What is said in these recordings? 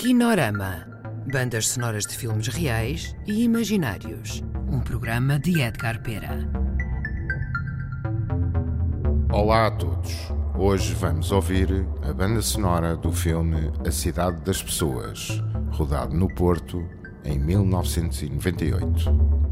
Kinorama. Bandas sonoras de filmes reais e imaginários. Um programa de Edgar Pera. Olá a todos. Hoje vamos ouvir a banda sonora do filme A Cidade das Pessoas, rodado no Porto em 1998.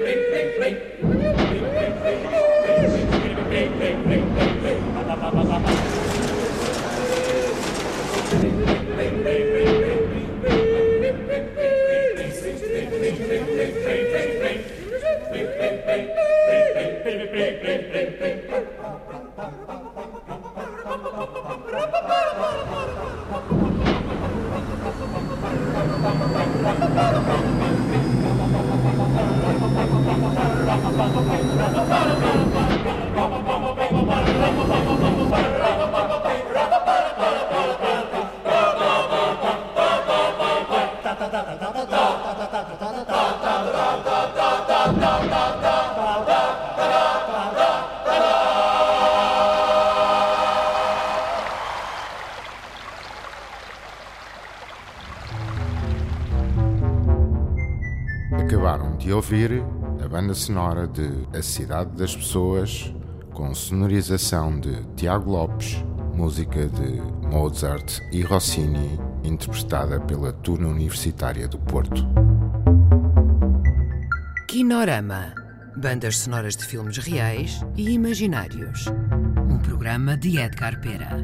Amen. Acabaram de ouvir banda sonora de A Cidade das Pessoas, com sonorização de Tiago Lopes, música de Mozart e Rossini, interpretada pela Turna Universitária do Porto. Kinorama. Bandas sonoras de filmes reais e imaginários. Um programa de Edgar Pera.